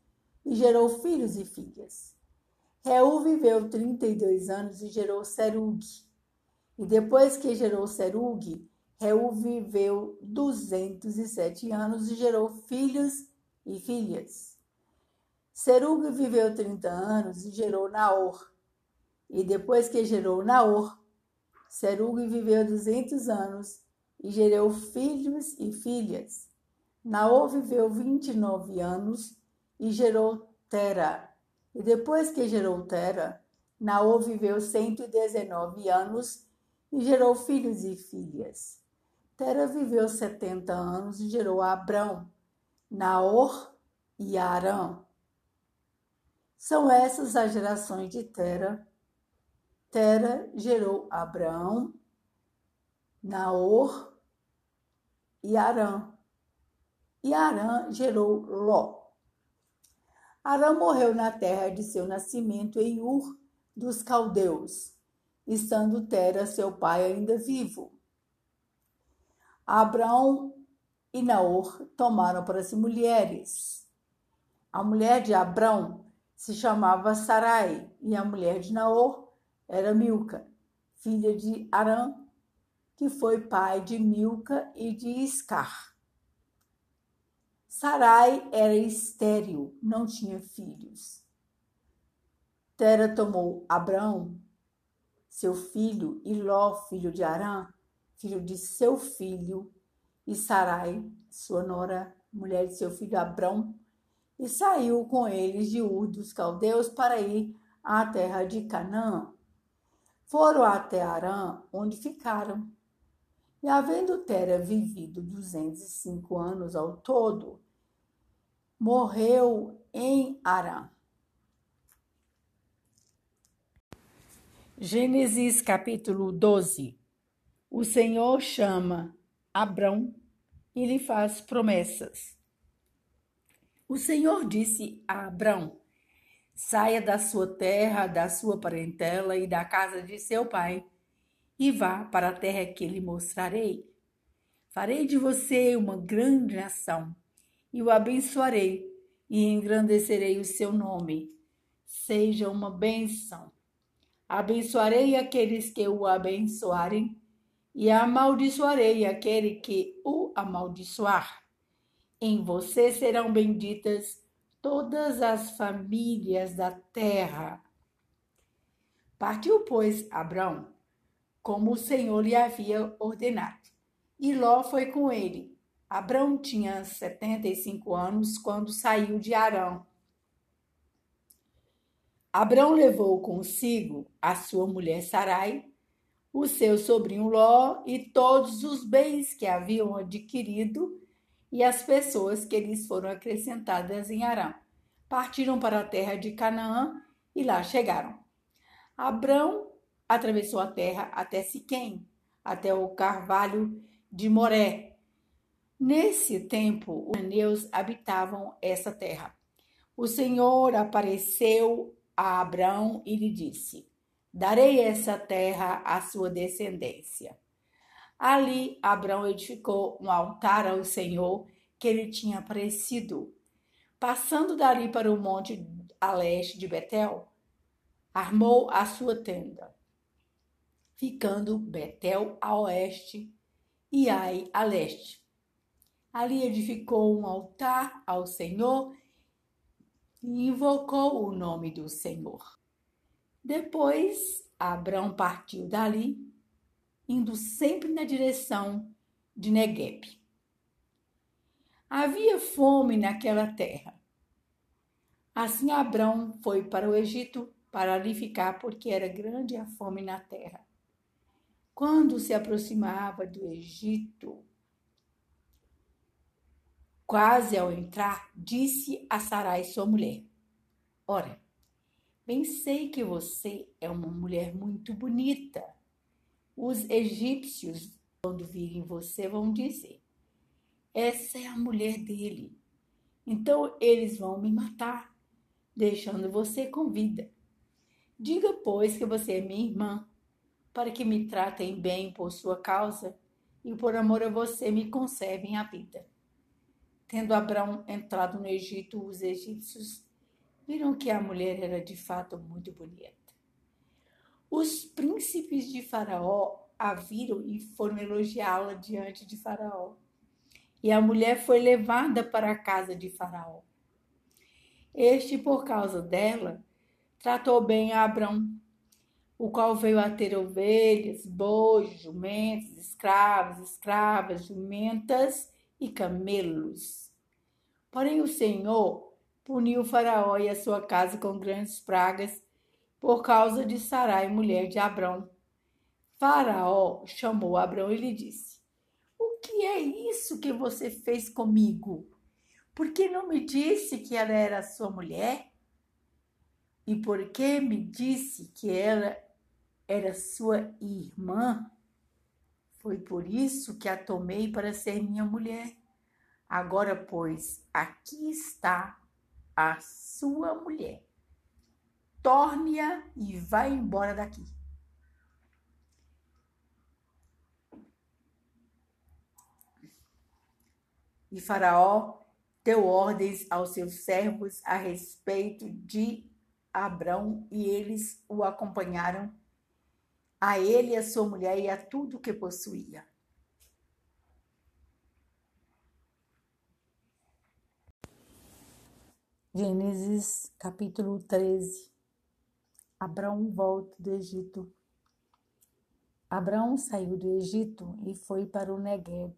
Speaker 1: e gerou filhos e filhas. Reu viveu 32 anos e gerou Serug. E depois que gerou Serug, Reu viveu 207 anos e gerou filhos e filhas. Serug viveu 30 anos e gerou Naor. E depois que gerou Naor, Serug viveu 200 anos e gerou filhos e filhas. Naor viveu 29 anos e gerou Tera. E depois que gerou Tera, Naor viveu 119 anos e gerou filhos e filhas. Tera viveu 70 anos e gerou Abrão, Naor e Arã. São essas as gerações de Tera. Tera gerou Abraão, Naor e Arã. E Arã gerou Ló. Arã morreu na terra de seu nascimento em Ur dos Caldeus, estando Tera, seu pai, ainda vivo. Abraão e Naor tomaram para si mulheres. A mulher de Abrão se chamava Sarai e a mulher de Naor era Milca, filha de Arã, que foi pai de Milca e de Iscar. Sarai era estéril, não tinha filhos. Tera tomou Abraão, seu filho, e Ló, filho de Arã, filho de seu filho, e Sarai, sua nora, mulher de seu filho Abrão, e saiu com eles de Ur dos Caldeus para ir à terra de Canaã. Foram até Arã, onde ficaram. E havendo Tera vivido duzentos e cinco anos ao todo, morreu em Arã. Gênesis capítulo 12 O Senhor chama Abrão e lhe faz promessas. O Senhor disse a Abrão: Saia da sua terra, da sua parentela e da casa de seu pai, e vá para a terra que lhe mostrarei. Farei de você uma grande nação e o abençoarei e engrandecerei o seu nome. Seja uma bênção. Abençoarei aqueles que o abençoarem e amaldiçoarei aquele que o amaldiçoar. Em você serão benditas todas as famílias da terra. Partiu, pois, Abrão, como o Senhor lhe havia ordenado, e Ló foi com ele. Abrão tinha 75 anos quando saiu de Arão. Abrão levou consigo a sua mulher Sarai, o seu sobrinho Ló e todos os bens que haviam adquirido e as pessoas que lhes foram acrescentadas em Arão. Partiram para a terra de Canaã e lá chegaram. Abrão atravessou a terra até Siquém, até o carvalho de Moré, Nesse tempo, os cananeus habitavam essa terra. O Senhor apareceu a Abraão e lhe disse: Darei essa terra à sua descendência. Ali, Abraão edificou um altar ao Senhor que lhe tinha aparecido. Passando dali para o monte a leste de Betel, armou a sua tenda, ficando Betel a oeste e Ai a leste. Ali edificou um altar ao Senhor e invocou o nome do Senhor. Depois, Abraão partiu dali, indo sempre na direção de Negueb. Havia fome naquela terra. Assim Abraão foi para o Egito para ali ficar, porque era grande a fome na terra. Quando se aproximava do Egito, Quase ao entrar, disse a Sarai, sua mulher: Ora, Bem sei que você é uma mulher muito bonita. Os egípcios, quando virem você, vão dizer: essa é a mulher dele. Então eles vão me matar, deixando você com vida. Diga, pois, que você é minha irmã, para que me tratem bem por sua causa e por amor a você me conservem a vida. Tendo Abraão entrado no Egito, os egípcios viram que a mulher era de fato muito bonita. Os príncipes de Faraó a viram e foram elogiá-la diante de Faraó. E a mulher foi levada para a casa de Faraó. Este, por causa dela, tratou bem a Abrão, o qual veio a ter ovelhas, bois, jumentos, escravos, escravas, jumentas e camelos. Porém, o Senhor puniu Faraó e a sua casa com grandes pragas por causa de Sarai, mulher de Abrão. Faraó chamou Abrão e lhe disse: o que é isso que você fez comigo? Por que não me disse que ela era sua mulher? E por que me disse que ela era sua irmã? Foi por isso que a tomei para ser minha mulher. Agora, pois, aqui está a sua mulher. Torne-a e vá embora daqui. E Faraó deu ordens aos seus servos a respeito de Abrão, e eles o acompanharam, a ele, a sua mulher e a tudo o que possuía. Gênesis capítulo 13 Abrão volta do Egito. Abrão saiu do Egito e foi para o Negueb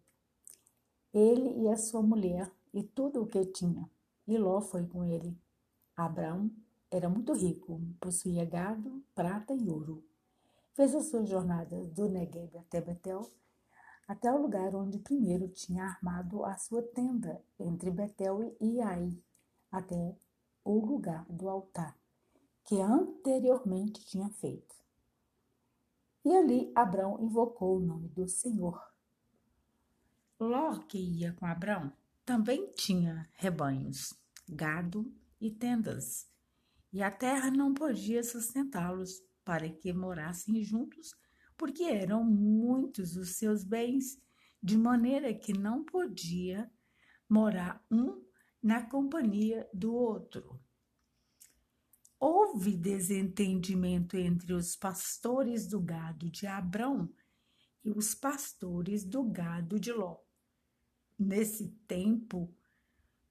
Speaker 1: ele e a sua mulher e tudo o que tinha. E Ló foi com ele. Abraão era muito rico, possuía gado, prata e ouro. Fez a sua jornada do Negueb até Betel, até o lugar onde primeiro tinha armado a sua tenda, entre Betel e Ai, até o lugar do altar, que anteriormente tinha feito. E ali Abraão invocou o nome do Senhor. Ló, que ia com Abraão, também tinha rebanhos, gado e tendas, e a terra não podia sustentá-los para que morassem juntos, porque eram muitos os seus bens, de maneira que não podia morar um na companhia do outro. Houve desentendimento entre os pastores do gado de Abrão e os pastores do gado de Ló. Nesse tempo,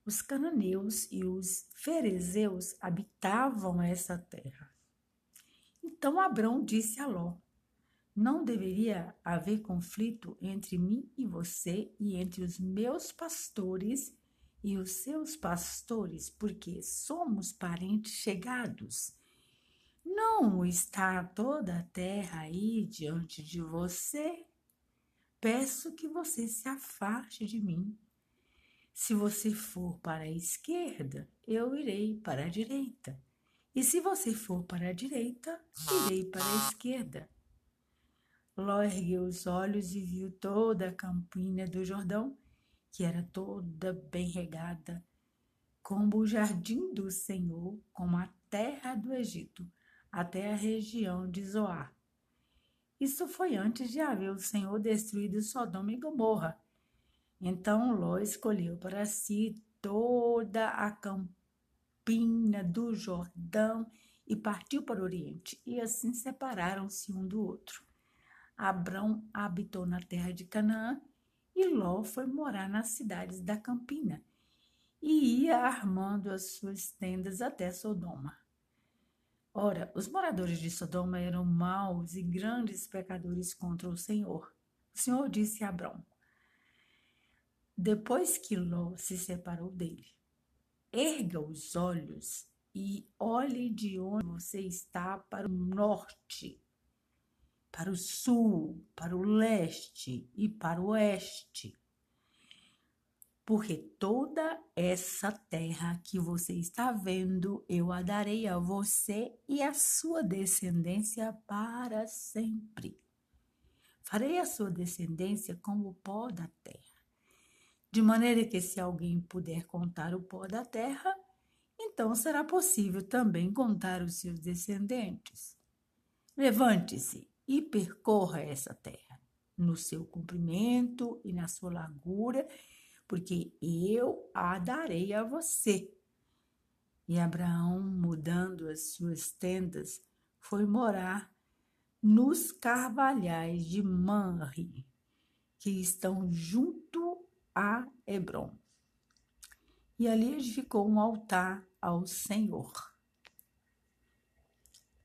Speaker 1: os cananeus e os ferezeus habitavam essa terra. Então Abrão disse a Ló: Não deveria haver conflito entre mim e você e entre os meus pastores e os seus pastores, porque somos parentes chegados. Não está toda a terra aí diante de você? peço que você se afaste de mim. Se você for para a esquerda, eu irei para a direita. E se você for para a direita, irei para a esquerda. Ló ergueu os olhos e viu toda a campina do Jordão, que era toda bem regada, como o jardim do Senhor, como a terra do Egito, até a região de Zoar. Isso foi antes de haver o Senhor destruído Sodoma e Gomorra. Então Ló escolheu para si toda a campina do Jordão e partiu para o Oriente, e assim separaram-se um do outro. Abrão habitou na terra de Canaã e Ló foi morar nas cidades da campina e ia armando as suas tendas até Sodoma. Ora, os moradores de Sodoma eram maus e grandes pecadores contra o Senhor. O Senhor disse a Abrão, depois que Ló se separou dele, erga os olhos e olhe de onde você está para o norte, para o sul, para o leste e para o oeste. porque toda essa terra que você está vendo, eu a darei a você e a sua descendência para sempre. Farei a sua descendência como o pó da terra, de maneira que se alguém puder contar o pó da terra, então será possível também contar os seus descendentes. Levante-se e percorra essa terra, no seu comprimento e na sua largura, porque eu a darei a você. E Abraão, mudando as suas tendas, foi morar nos carvalhais de Manri, que estão junto a Hebron. E ali edificou um altar ao Senhor.